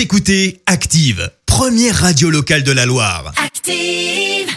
Vous écoutez Active, première radio locale de la Loire. Active.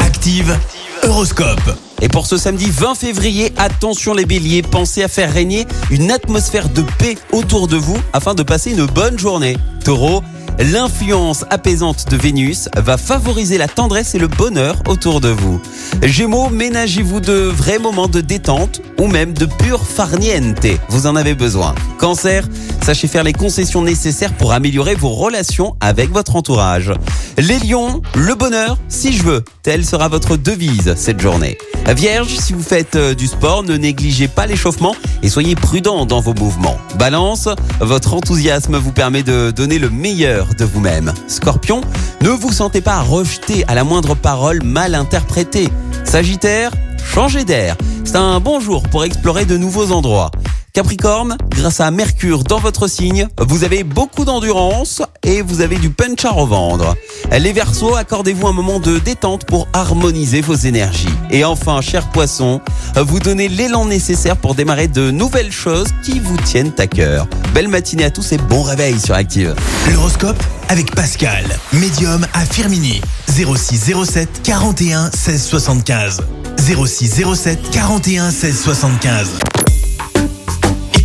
Active, Horoscope. Et pour ce samedi 20 février, attention les béliers, pensez à faire régner une atmosphère de paix autour de vous afin de passer une bonne journée. Taureau, l'influence apaisante de Vénus va favoriser la tendresse et le bonheur autour de vous. Gémeaux, ménagez-vous de vrais moments de détente ou même de pure farniente. Vous en avez besoin. Cancer, sachez faire les concessions nécessaires pour améliorer vos relations avec votre entourage. Les lions, le bonheur, si je veux, telle sera votre devise cette journée. Vierge, si vous faites euh, du sport, ne négligez pas l'échauffement et soyez prudent dans vos mouvements. Balance, votre enthousiasme vous permet de donner le meilleur de vous-même. Scorpion, ne vous sentez pas rejeté à la moindre parole mal interprétée. Sagittaire, changez d'air. C'est un bon jour pour explorer de nouveaux endroits. Capricorne, grâce à Mercure dans votre signe, vous avez beaucoup d'endurance et vous avez du punch à revendre. Les Verseaux, accordez-vous un moment de détente pour harmoniser vos énergies. Et enfin, cher poisson, vous donnez l'élan nécessaire pour démarrer de nouvelles choses qui vous tiennent à cœur. Belle matinée à tous et bon réveil sur Active. L'horoscope avec Pascal, médium à Firmini. 06 07 41 16 75. 06 07 41 16 75.